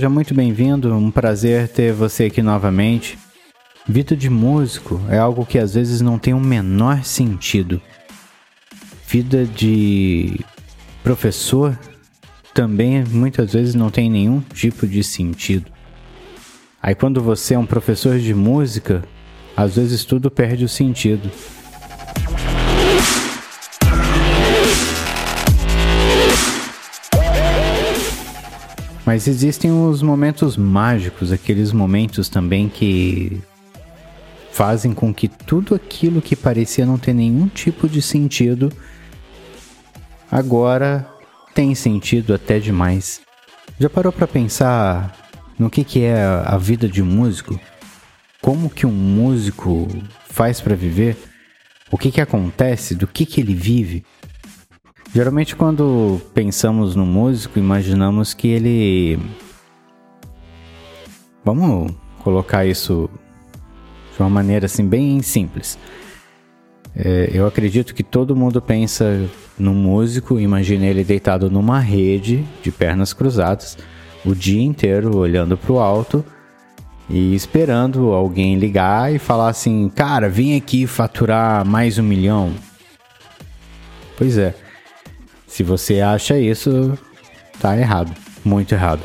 Seja muito bem-vindo, um prazer ter você aqui novamente. Vida de músico é algo que às vezes não tem o um menor sentido. Vida de professor também muitas vezes não tem nenhum tipo de sentido. Aí quando você é um professor de música, às vezes tudo perde o sentido. Mas existem os momentos mágicos, aqueles momentos também que fazem com que tudo aquilo que parecia não ter nenhum tipo de sentido agora tem sentido até demais. Já parou para pensar no que, que é a vida de um músico? Como que um músico faz para viver? O que, que acontece? Do que, que ele vive? Geralmente, quando pensamos no músico, imaginamos que ele. Vamos colocar isso de uma maneira assim, bem simples. É, eu acredito que todo mundo pensa no músico, imagina ele deitado numa rede, de pernas cruzadas, o dia inteiro olhando para o alto e esperando alguém ligar e falar assim: Cara, vem aqui faturar mais um milhão. Pois é. Se você acha isso, tá errado. Muito errado.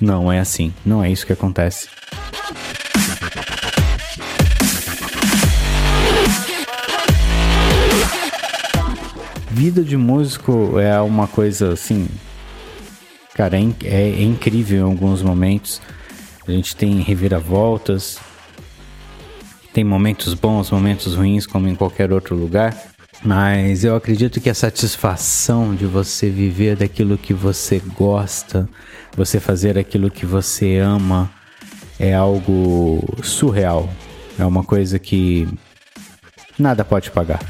Não é assim. Não é isso que acontece. Vida de músico é uma coisa assim. Cara, é, é, é incrível em alguns momentos. A gente tem reviravoltas, tem momentos bons, momentos ruins, como em qualquer outro lugar. Mas eu acredito que a satisfação de você viver daquilo que você gosta, você fazer aquilo que você ama, é algo surreal. É uma coisa que nada pode pagar.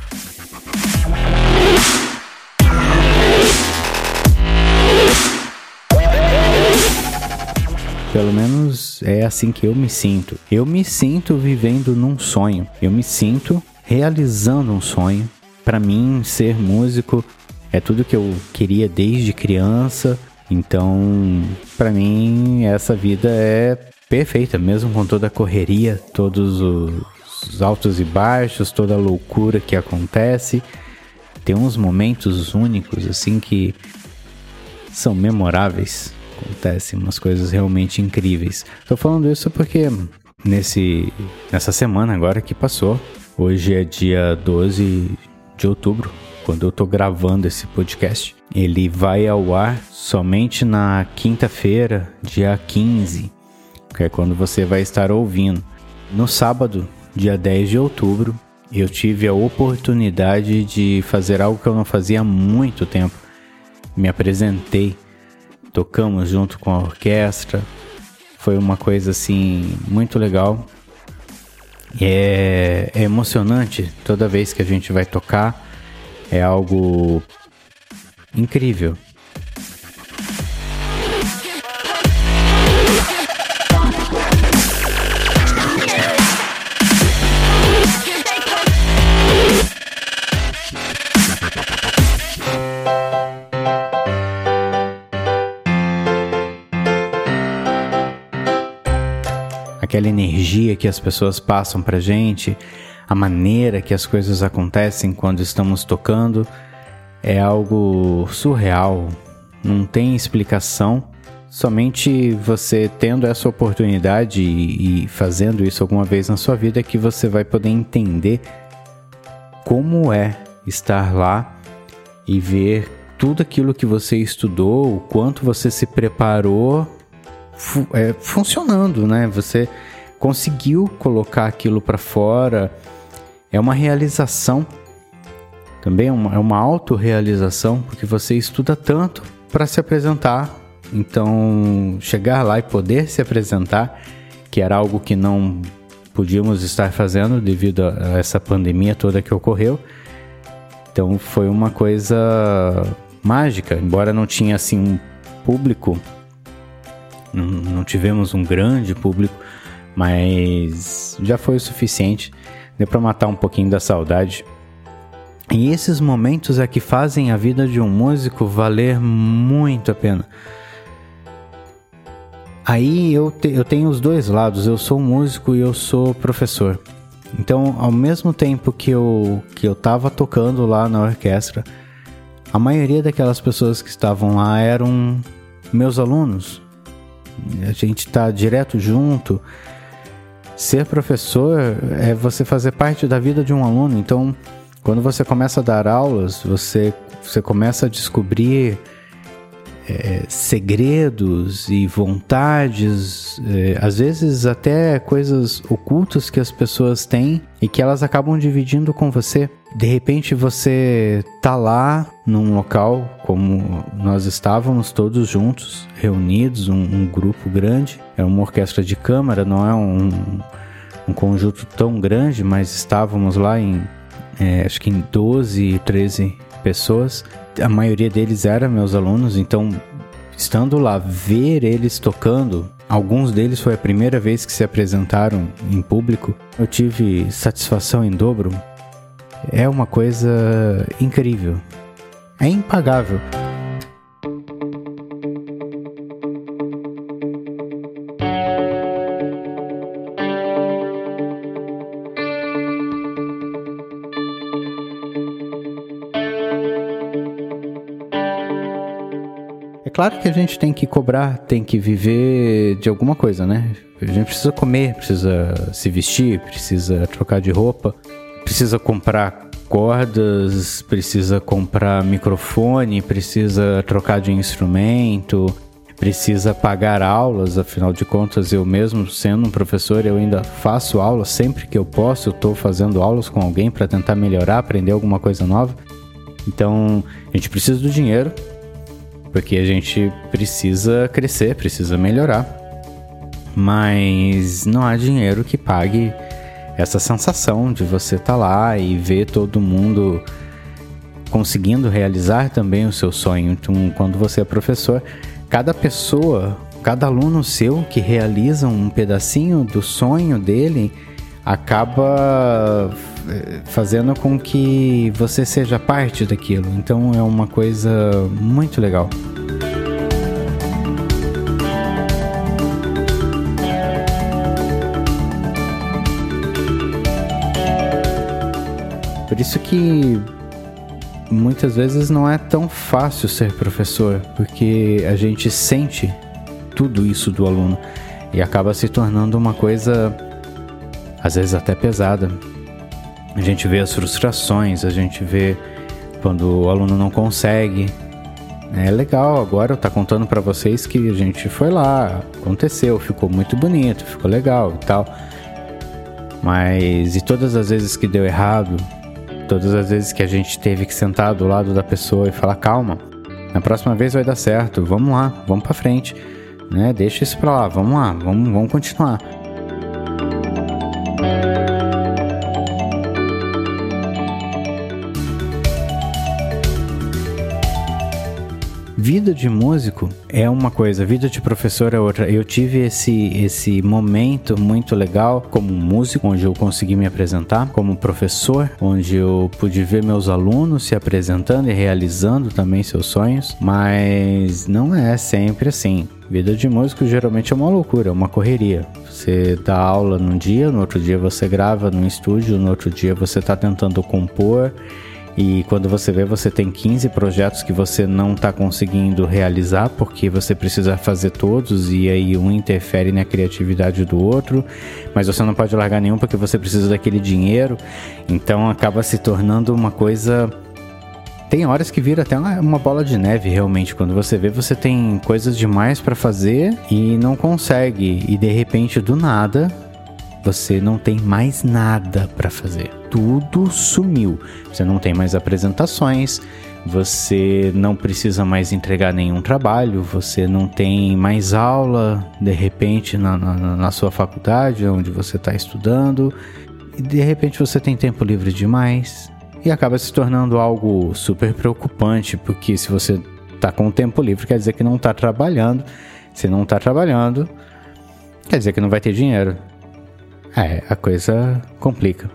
Pelo menos é assim que eu me sinto. Eu me sinto vivendo num sonho. Eu me sinto realizando um sonho para mim, ser músico é tudo que eu queria desde criança. Então, para mim, essa vida é perfeita, mesmo com toda a correria, todos os altos e baixos, toda a loucura que acontece. Tem uns momentos únicos, assim, que são memoráveis. Acontecem umas coisas realmente incríveis. Tô falando isso porque nesse, nessa semana agora que passou, hoje é dia 12 de outubro, quando eu tô gravando esse podcast. Ele vai ao ar somente na quinta-feira, dia 15, que é quando você vai estar ouvindo. No sábado, dia 10 de outubro, eu tive a oportunidade de fazer algo que eu não fazia há muito tempo. Me apresentei, tocamos junto com a orquestra. Foi uma coisa assim muito legal. É, é emocionante toda vez que a gente vai tocar. É algo incrível. Aquela energia que as pessoas passam pra gente, a maneira que as coisas acontecem quando estamos tocando, é algo surreal, não tem explicação. Somente você tendo essa oportunidade e, fazendo isso alguma vez na sua vida é que você vai poder entender como é estar lá e ver tudo aquilo que você estudou, o quanto você se preparou fu é, funcionando, né? Você conseguiu colocar aquilo para fora. É uma realização, também é uma, é uma autorrealização, porque você estuda tanto para se apresentar. Então, chegar lá e poder se apresentar, que era algo que não podíamos estar fazendo devido a essa pandemia toda que ocorreu. Então, foi uma coisa mágica, embora não tinha assim um público não, não tivemos um grande público, mas já foi o suficiente, deu para matar um pouquinho da saudade. E esses momentos é que fazem a vida de um músico valer muito a pena. Aí eu, te, eu tenho os dois lados, eu sou músico e eu sou professor. Então, ao mesmo tempo que eu, que eu tava tocando lá na orquestra, a maioria daquelas pessoas que estavam lá eram meus alunos. A gente tá direto junto. Ser professor é você fazer parte da vida de um aluno. Então, quando você começa a dar aulas, você, você começa a descobrir é, segredos e vontades, é, às vezes até coisas ocultas que as pessoas têm e que elas acabam dividindo com você. De repente você tá lá num local como nós estávamos todos juntos, reunidos, um, um grupo grande, é uma orquestra de câmara, não é um, um conjunto tão grande, mas estávamos lá em é, acho que em 12, 13 pessoas. A maioria deles eram meus alunos, então estando lá, ver eles tocando, alguns deles foi a primeira vez que se apresentaram em público, eu tive satisfação em dobro. É uma coisa incrível. É impagável. claro que a gente tem que cobrar, tem que viver de alguma coisa, né? A gente precisa comer, precisa se vestir, precisa trocar de roupa, precisa comprar cordas, precisa comprar microfone, precisa trocar de instrumento, precisa pagar aulas, afinal de contas, eu mesmo sendo um professor, eu ainda faço aulas sempre que eu posso, estou fazendo aulas com alguém para tentar melhorar, aprender alguma coisa nova. Então, a gente precisa do dinheiro, porque a gente precisa crescer, precisa melhorar. Mas não há dinheiro que pague essa sensação de você estar tá lá e ver todo mundo conseguindo realizar também o seu sonho. Então, quando você é professor, cada pessoa, cada aluno seu que realiza um pedacinho do sonho dele acaba eh, fazendo com que você seja parte daquilo. Então é uma coisa muito legal. Por isso que muitas vezes não é tão fácil ser professor, porque a gente sente tudo isso do aluno e acaba se tornando uma coisa às vezes até pesada. A gente vê as frustrações, a gente vê quando o aluno não consegue. É legal, agora eu tá contando para vocês que a gente foi lá, aconteceu, ficou muito bonito, ficou legal e tal. Mas e todas as vezes que deu errado, todas as vezes que a gente teve que sentar do lado da pessoa e falar calma, na próxima vez vai dar certo, vamos lá, vamos para frente, né? Deixa isso para lá, vamos lá, vamos, vamos continuar. Vida de músico é uma coisa, vida de professor é outra. Eu tive esse, esse momento muito legal como músico, onde eu consegui me apresentar, como professor, onde eu pude ver meus alunos se apresentando e realizando também seus sonhos, mas não é sempre assim. Vida de músico geralmente é uma loucura, é uma correria. Você dá aula num dia, no outro dia você grava no estúdio, no outro dia você está tentando compor e quando você vê, você tem 15 projetos que você não está conseguindo realizar porque você precisa fazer todos e aí um interfere na criatividade do outro, mas você não pode largar nenhum porque você precisa daquele dinheiro. Então acaba se tornando uma coisa tem horas que vira até uma, bola de neve realmente. Quando você vê, você tem coisas demais para fazer e não consegue. E de repente, do nada, você não tem mais nada para fazer. Tudo sumiu. Você não tem mais apresentações, você não precisa mais entregar nenhum trabalho, você não tem mais aula de repente na, na, na sua faculdade onde você está estudando, e de repente você tem tempo livre demais e acaba se tornando algo super preocupante, porque se você está com tempo livre, quer dizer que não está trabalhando. Se não está trabalhando, quer dizer que não vai ter dinheiro. É, a coisa complica.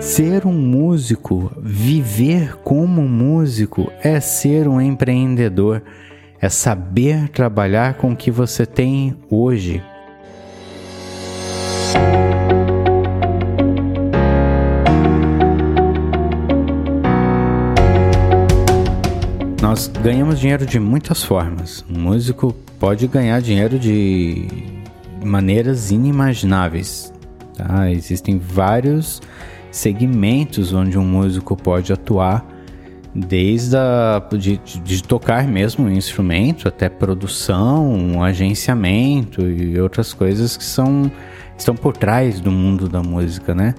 Ser um músico, viver como músico, é ser um empreendedor, é saber trabalhar com o que você tem hoje. Nós ganhamos dinheiro de muitas formas. Um músico pode ganhar dinheiro de maneiras inimagináveis. Tá? Existem vários segmentos onde um músico pode atuar, desde a, de, de tocar mesmo um instrumento até produção, um agenciamento e outras coisas que são estão por trás do mundo da música, né?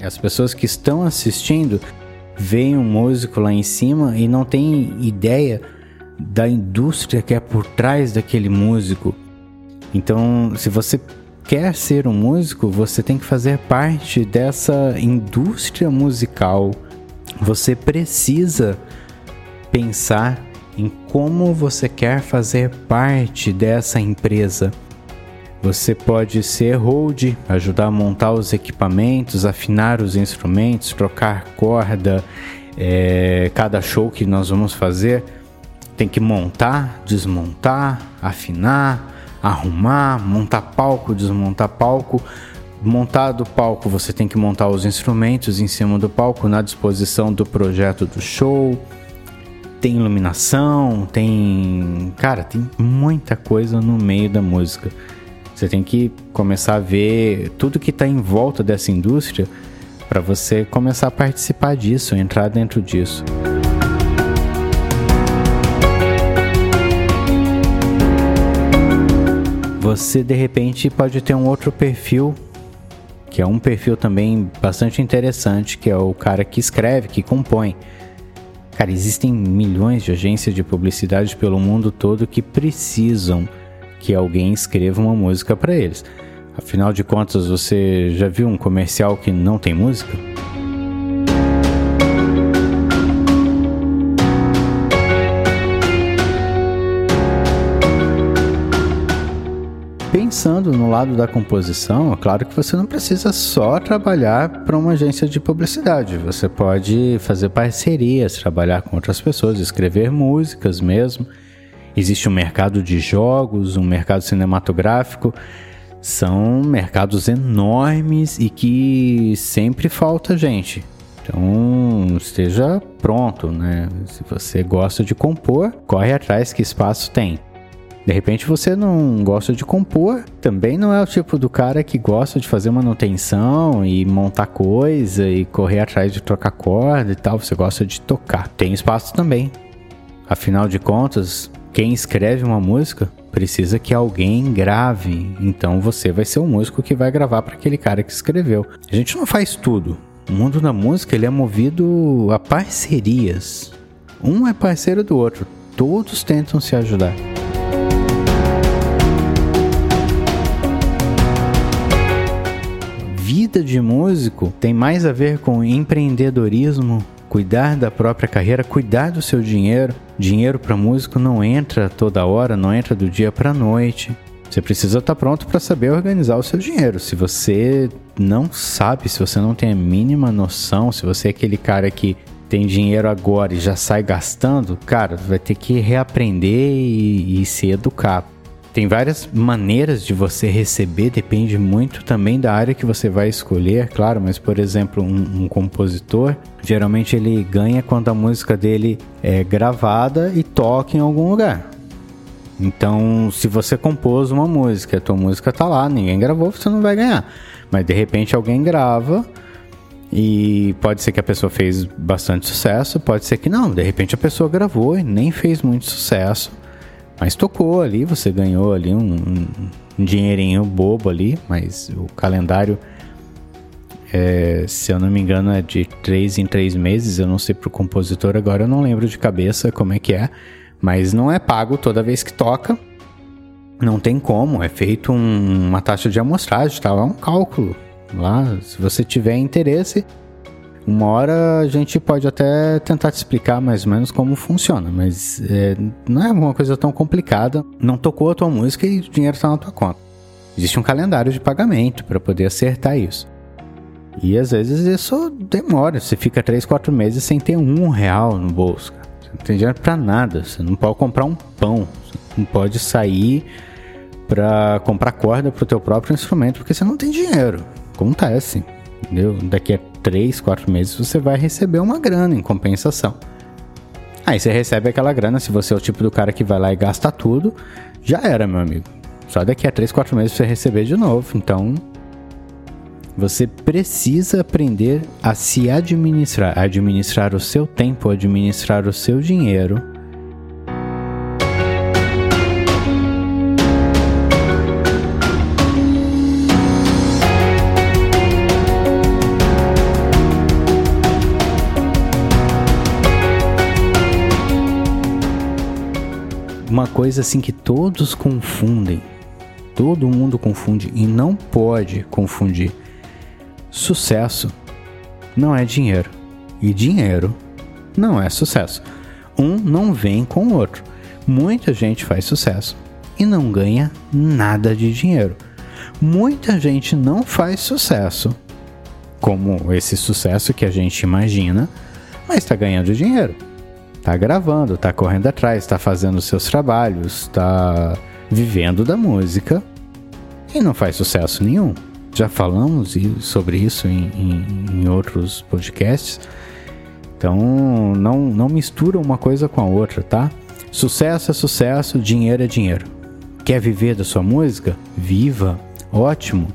As pessoas que estão assistindo veem um músico lá em cima e não tem ideia da indústria que é por trás daquele músico. Então, se você quer ser um músico, você tem que fazer parte dessa indústria musical. Você precisa pensar em como você quer fazer parte dessa empresa. Você pode ser hold, ajudar a montar os equipamentos, afinar os instrumentos, trocar corda. É, cada show que nós vamos fazer tem que montar, desmontar, afinar, arrumar, montar palco, desmontar palco. Montado o palco, você tem que montar os instrumentos em cima do palco na disposição do projeto do show. Tem iluminação, tem. Cara, tem muita coisa no meio da música. Você tem que começar a ver tudo que está em volta dessa indústria para você começar a participar disso, entrar dentro disso. Você de repente pode ter um outro perfil, que é um perfil também bastante interessante, que é o cara que escreve, que compõe. Cara, existem milhões de agências de publicidade pelo mundo todo que precisam que alguém escreva uma música para eles. Afinal de contas, você já viu um comercial que não tem música? Pensando no lado da composição, é claro que você não precisa só trabalhar para uma agência de publicidade. Você pode fazer parcerias, trabalhar com outras pessoas, escrever músicas mesmo. Existe um mercado de jogos, um mercado cinematográfico. São mercados enormes e que sempre falta gente. Então, esteja pronto, né? Se você gosta de compor, corre atrás que espaço tem. De repente você não gosta de compor, também não é o tipo do cara que gosta de fazer manutenção e montar coisa e correr atrás de trocar corda e tal. Você gosta de tocar. Tem espaço também. Afinal de contas, quem escreve uma música precisa que alguém grave. Então você vai ser o músico que vai gravar para aquele cara que escreveu. A gente não faz tudo. O mundo da música ele é movido a parcerias. Um é parceiro do outro. Todos tentam se ajudar. Vida de músico tem mais a ver com empreendedorismo cuidar da própria carreira, cuidar do seu dinheiro. Dinheiro para músico não entra toda hora, não entra do dia para noite. Você precisa estar tá pronto para saber organizar o seu dinheiro. Se você não sabe, se você não tem a mínima noção, se você é aquele cara que tem dinheiro agora e já sai gastando, cara, vai ter que reaprender e, e se educar. Tem várias maneiras de você receber, depende muito também da área que você vai escolher, claro, mas por exemplo, um, um compositor, geralmente ele ganha quando a música dele é gravada e toca em algum lugar. Então, se você compôs uma música, a tua música tá lá, ninguém gravou, você não vai ganhar. Mas de repente alguém grava e pode ser que a pessoa fez bastante sucesso, pode ser que não. De repente a pessoa gravou e nem fez muito sucesso mas tocou ali, você ganhou ali um, um dinheirinho bobo ali, mas o calendário, é, se eu não me engano, é de três em três meses. Eu não sei pro compositor agora, eu não lembro de cabeça como é que é, mas não é pago toda vez que toca. Não tem como, é feito um, uma taxa de amostragem, tá? É um cálculo. Lá, se você tiver interesse, uma hora a gente pode até tentar te explicar mais ou menos como funciona, mas é, não é uma coisa tão complicada. Não tocou a tua música e o dinheiro está na tua conta. Existe um calendário de pagamento para poder acertar isso. E às vezes isso demora. Você fica 3, 4 meses sem ter um real no bolso. Você não tem dinheiro pra nada. Você não pode comprar um pão. Você não pode sair para comprar corda pro teu próprio instrumento porque você não tem dinheiro. Acontece. Entendeu? Daqui a 3, 4 meses você vai receber uma grana em compensação. Aí você recebe aquela grana, se você é o tipo do cara que vai lá e gasta tudo, já era, meu amigo. Só daqui a 3, 4 meses você receber de novo. Então, você precisa aprender a se administrar, administrar o seu tempo, administrar o seu dinheiro. Uma coisa assim que todos confundem, todo mundo confunde e não pode confundir Sucesso não é dinheiro. E dinheiro não é sucesso. Um não vem com o outro. Muita gente faz sucesso e não ganha nada de dinheiro. Muita gente não faz sucesso, como esse sucesso que a gente imagina, mas está ganhando dinheiro. Está gravando, está correndo atrás, está fazendo seus trabalhos, está vivendo da música e não faz sucesso nenhum já falamos sobre isso em, em, em outros podcasts. Então não, não mistura uma coisa com a outra, tá? Sucesso é sucesso, dinheiro é dinheiro. Quer viver da sua música? Viva! Ótimo!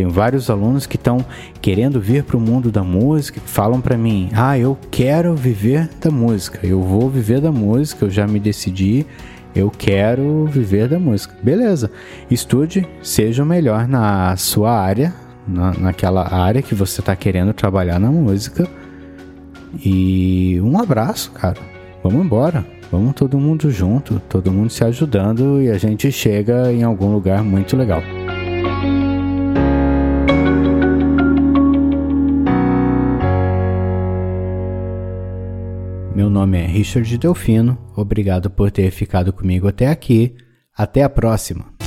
Tenho vários alunos que estão querendo vir para o mundo da música, falam para mim: "Ah, eu quero viver da música. Eu vou viver da música, eu já me decidi, eu quero viver da música. Beleza. Estude, seja o melhor na sua área, na, naquela área que você está querendo trabalhar na música. E um abraço, cara. Vamos embora. Vamos todo mundo junto, todo mundo se ajudando e a gente chega em algum lugar muito legal. Meu nome é Richard Delfino, obrigado por ter ficado comigo até aqui. Até a próxima!